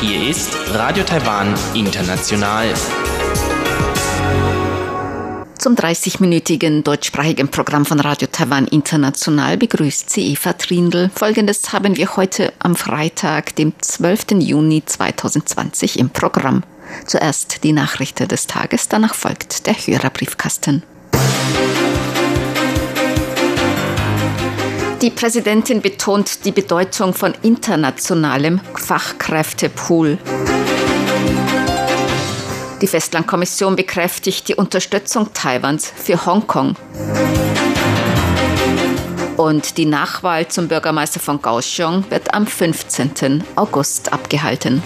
Hier ist Radio Taiwan International. Zum 30-minütigen deutschsprachigen Programm von Radio Taiwan International begrüßt sie Eva Trindl. Folgendes haben wir heute am Freitag, dem 12. Juni 2020 im Programm. Zuerst die Nachrichten des Tages, danach folgt der Hörerbriefkasten. Die Präsidentin betont die Bedeutung von internationalem Fachkräftepool. Die Festlandkommission bekräftigt die Unterstützung Taiwans für Hongkong. Und die Nachwahl zum Bürgermeister von Kaohsiung wird am 15. August abgehalten.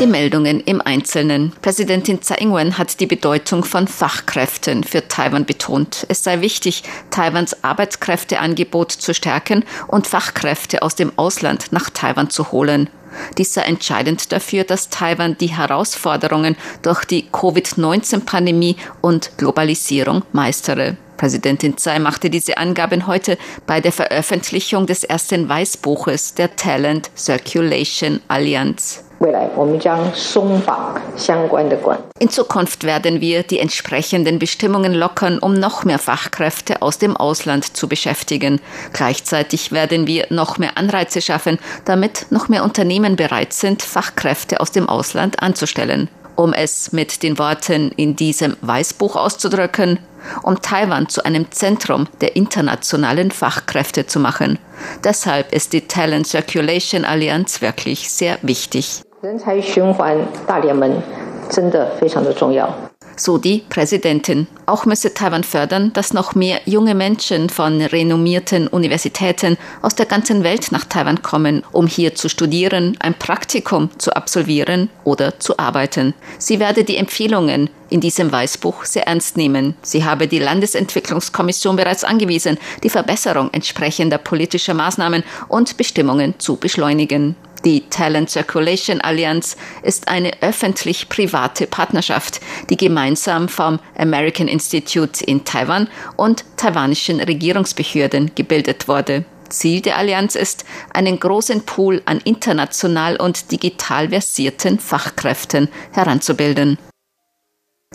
Die Meldungen im Einzelnen. Präsidentin Tsai Ing-wen hat die Bedeutung von Fachkräften für Taiwan betont. Es sei wichtig, Taiwans Arbeitskräfteangebot zu stärken und Fachkräfte aus dem Ausland nach Taiwan zu holen. Dies sei entscheidend dafür, dass Taiwan die Herausforderungen durch die Covid-19-Pandemie und Globalisierung meistere. Präsidentin Tsai machte diese Angaben heute bei der Veröffentlichung des ersten Weißbuches der Talent Circulation Alliance. In Zukunft werden wir die entsprechenden Bestimmungen lockern, um noch mehr Fachkräfte aus dem Ausland zu beschäftigen. Gleichzeitig werden wir noch mehr Anreize schaffen, damit noch mehr Unternehmen bereit sind, Fachkräfte aus dem Ausland anzustellen. Um es mit den Worten in diesem Weißbuch auszudrücken, um Taiwan zu einem Zentrum der internationalen Fachkräfte zu machen. Deshalb ist die Talent Circulation Allianz wirklich sehr wichtig. So die Präsidentin. Auch müsse Taiwan fördern, dass noch mehr junge Menschen von renommierten Universitäten aus der ganzen Welt nach Taiwan kommen, um hier zu studieren, ein Praktikum zu absolvieren oder zu arbeiten. Sie werde die Empfehlungen in diesem Weißbuch sehr ernst nehmen. Sie habe die Landesentwicklungskommission bereits angewiesen, die Verbesserung entsprechender politischer Maßnahmen und Bestimmungen zu beschleunigen. Die Talent Circulation Allianz ist eine öffentlich-private Partnerschaft, die gemeinsam vom American Institute in Taiwan und taiwanischen Regierungsbehörden gebildet wurde. Ziel der Allianz ist, einen großen Pool an international und digital versierten Fachkräften heranzubilden.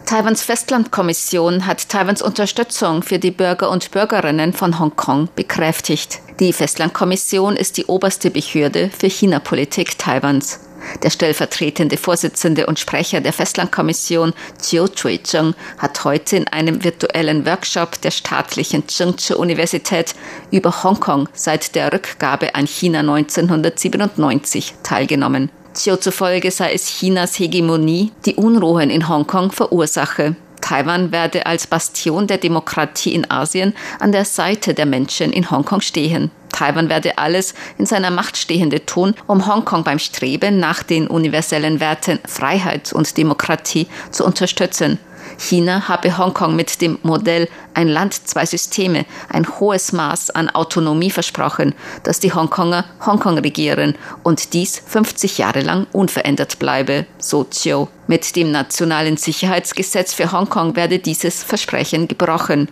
Taiwans Festlandkommission hat Taiwans Unterstützung für die Bürger und Bürgerinnen von Hongkong bekräftigt. Die Festlandkommission ist die oberste Behörde für China-Politik Taiwans. Der stellvertretende Vorsitzende und Sprecher der Festlandkommission, Chiu Chui-cheng, hat heute in einem virtuellen Workshop der staatlichen Tsinghua-Universität über Hongkong seit der Rückgabe an China 1997 teilgenommen. Chiu zufolge sei es Chinas Hegemonie, die Unruhen in Hongkong verursache. Taiwan werde als Bastion der Demokratie in Asien an der Seite der Menschen in Hongkong stehen. Taiwan werde alles in seiner Macht Stehende tun, um Hongkong beim Streben nach den universellen Werten Freiheit und Demokratie zu unterstützen. China habe Hongkong mit dem Modell ein Land, zwei Systeme ein hohes Maß an Autonomie versprochen, dass die Hongkonger Hongkong regieren und dies 50 Jahre lang unverändert bleibe, so Chiu. Mit dem Nationalen Sicherheitsgesetz für Hongkong werde dieses Versprechen gebrochen.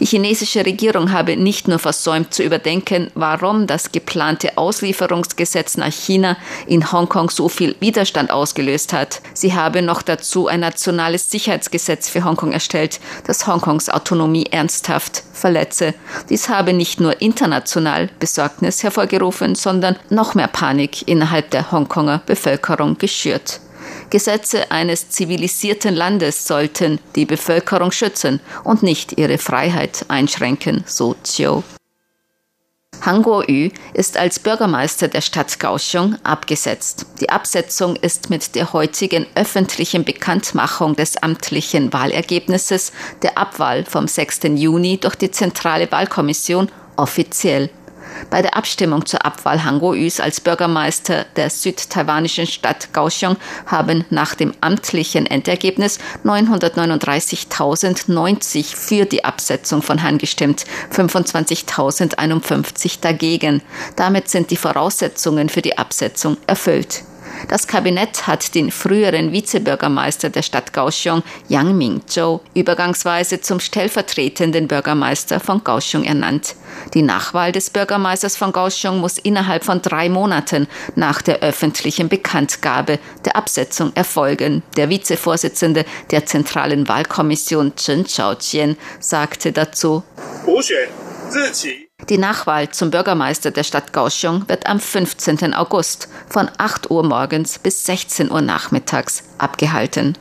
Die chinesische Regierung habe nicht nur versäumt zu überdenken, warum das geplante Auslieferungsgesetz nach China in Hongkong so viel Widerstand ausgelöst hat. Sie habe noch dazu ein nationales Sicherheitsgesetz für Hongkong erstellt, das Hongkongs Autonomie ernsthaft verletze. Dies habe nicht nur international Besorgnis hervorgerufen, sondern noch mehr Panik innerhalb der Hongkonger Bevölkerung geschürt. Gesetze eines zivilisierten Landes sollten die Bevölkerung schützen und nicht ihre Freiheit einschränken, so Chiu. Han Kuo-yu ist als Bürgermeister der Stadt Kaohsiung abgesetzt. Die Absetzung ist mit der heutigen öffentlichen Bekanntmachung des amtlichen Wahlergebnisses der Abwahl vom 6. Juni durch die Zentrale Wahlkommission offiziell bei der Abstimmung zur Abwahl Hango Yus als Bürgermeister der südtaiwanischen Stadt Kaohsiung haben nach dem amtlichen Endergebnis 939.090 für die Absetzung von Han gestimmt, 25.051 dagegen. Damit sind die Voraussetzungen für die Absetzung erfüllt. Das Kabinett hat den früheren Vizebürgermeister der Stadt Kaohsiung, Yang Mingzhou, übergangsweise zum stellvertretenden Bürgermeister von Kaohsiung ernannt. Die Nachwahl des Bürgermeisters von Kaohsiung muss innerhalb von drei Monaten nach der öffentlichen Bekanntgabe der Absetzung erfolgen. Der Vizevorsitzende der Zentralen Wahlkommission Chen Chaojian sagte dazu, die Nachwahl zum Bürgermeister der Stadt Kaohsiung wird am 15. August von 8 Uhr morgens bis 16 Uhr nachmittags abgehalten.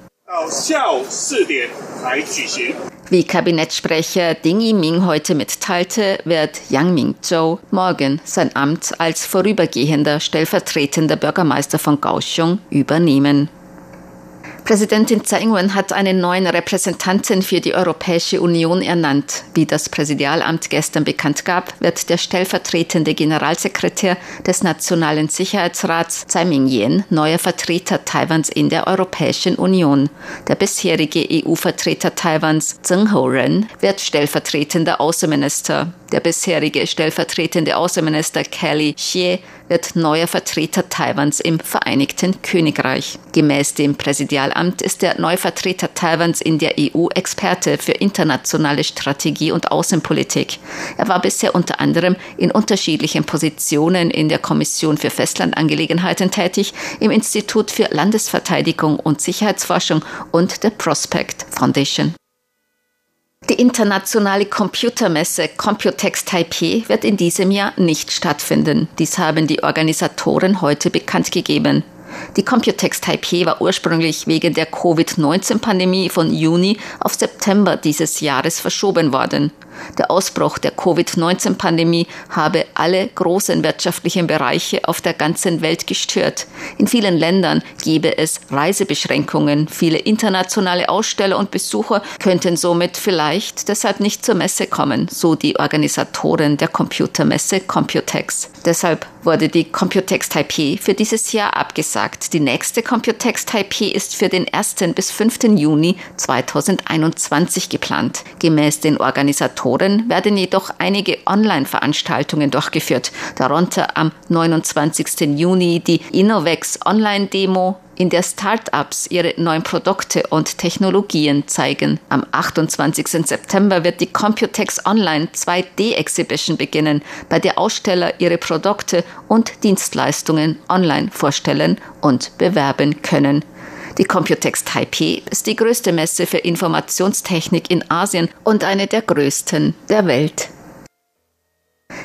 Wie Kabinettssprecher Ding Yiming heute mitteilte, wird Yang Mingzhou morgen sein Amt als vorübergehender stellvertretender Bürgermeister von Kaohsiung übernehmen. Präsidentin Tsai Ing-wen hat einen neuen Repräsentanten für die Europäische Union ernannt. Wie das Präsidialamt gestern bekannt gab, wird der stellvertretende Generalsekretär des Nationalen Sicherheitsrats Tsai Ming-yen neuer Vertreter Taiwans in der Europäischen Union. Der bisherige EU-Vertreter Taiwans, Zheng Ho-ren, wird stellvertretender Außenminister. Der bisherige stellvertretende Außenminister Kelly Xie wird neuer Vertreter Taiwans im Vereinigten Königreich. Gemäß dem Präsidialamt ist der neue Vertreter Taiwans in der EU Experte für internationale Strategie und Außenpolitik. Er war bisher unter anderem in unterschiedlichen Positionen in der Kommission für Festlandangelegenheiten tätig, im Institut für Landesverteidigung und Sicherheitsforschung und der Prospect Foundation. Die internationale Computermesse Computex Taipei wird in diesem Jahr nicht stattfinden. Dies haben die Organisatoren heute bekannt gegeben. Die Computex Taipei war ursprünglich wegen der Covid-19-Pandemie von Juni auf September dieses Jahres verschoben worden. Der Ausbruch der Covid-19-Pandemie habe alle großen wirtschaftlichen Bereiche auf der ganzen Welt gestört. In vielen Ländern gebe es Reisebeschränkungen. Viele internationale Aussteller und Besucher könnten somit vielleicht deshalb nicht zur Messe kommen, so die Organisatoren der Computermesse Computex. Deshalb wurde die Computex Taipei für dieses Jahr abgesagt. Die nächste Computex Taipei ist für den 1. bis 5. Juni 2021 geplant. Gemäß den Organisatoren Moderatoren werden jedoch einige Online-Veranstaltungen durchgeführt, darunter am 29. Juni die Innovex Online-Demo, in der Startups ihre neuen Produkte und Technologien zeigen. Am 28. September wird die Computex Online 2D Exhibition beginnen, bei der Aussteller ihre Produkte und Dienstleistungen online vorstellen und bewerben können. Die Computex Taipei ist die größte Messe für Informationstechnik in Asien und eine der größten der Welt.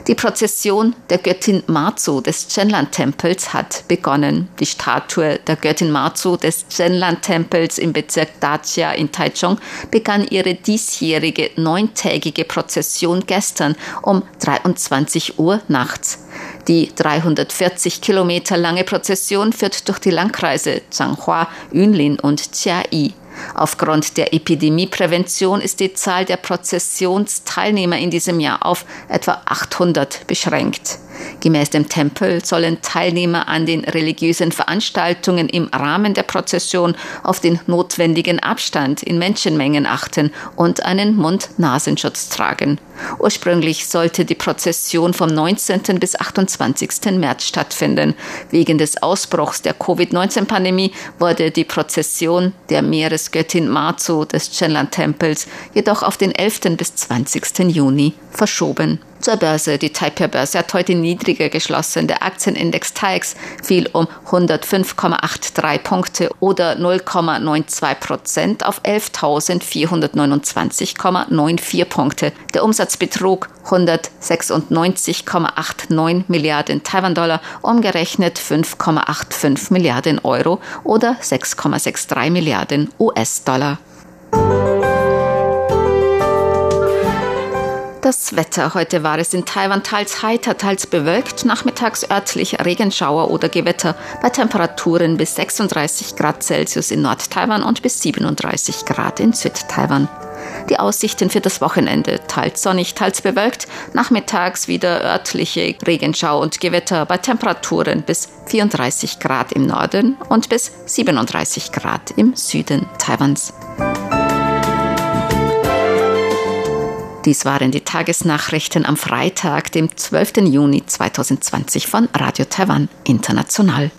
Die Prozession der Göttin Mazu des Chenlan-Tempels hat begonnen. Die Statue der Göttin Mazu des Chenlan-Tempels im Bezirk Dajia in Taichung begann ihre diesjährige neuntägige Prozession gestern um 23 Uhr nachts. Die 340 Kilometer lange Prozession führt durch die Landkreise Zhanghua, Yunlin und Chiayi. Aufgrund der Epidemieprävention ist die Zahl der Prozessionsteilnehmer in diesem Jahr auf etwa 800 beschränkt. Gemäß dem Tempel sollen Teilnehmer an den religiösen Veranstaltungen im Rahmen der Prozession auf den notwendigen Abstand in Menschenmengen achten und einen Mund-Nasenschutz tragen. Ursprünglich sollte die Prozession vom 19. bis 28. März stattfinden. Wegen des Ausbruchs der Covid-19-Pandemie wurde die Prozession der Meeresgöttin Mazu des Chenlan-Tempels jedoch auf den 11. bis 20. Juni verschoben. Zur Börse. Die Taipei-Börse hat heute niedriger geschlossen. Der Aktienindex TAIX fiel um 105,83 Punkte oder 0,92 Prozent auf 11.429,94 Punkte. Der Umsatz betrug 196,89 Milliarden Taiwan-Dollar, umgerechnet 5,85 Milliarden Euro oder 6,63 Milliarden US-Dollar. Das Wetter. Heute war es in Taiwan teils heiter, teils bewölkt, nachmittags örtlich Regenschauer oder Gewitter bei Temperaturen bis 36 Grad Celsius in Nord-Taiwan und bis 37 Grad in Süd-Taiwan. Die Aussichten für das Wochenende teils sonnig, teils bewölkt, nachmittags wieder örtliche Regenschau und Gewitter bei Temperaturen bis 34 Grad im Norden und bis 37 Grad im Süden Taiwans. Dies waren die Tagesnachrichten am Freitag, dem 12. Juni 2020 von Radio Taiwan International.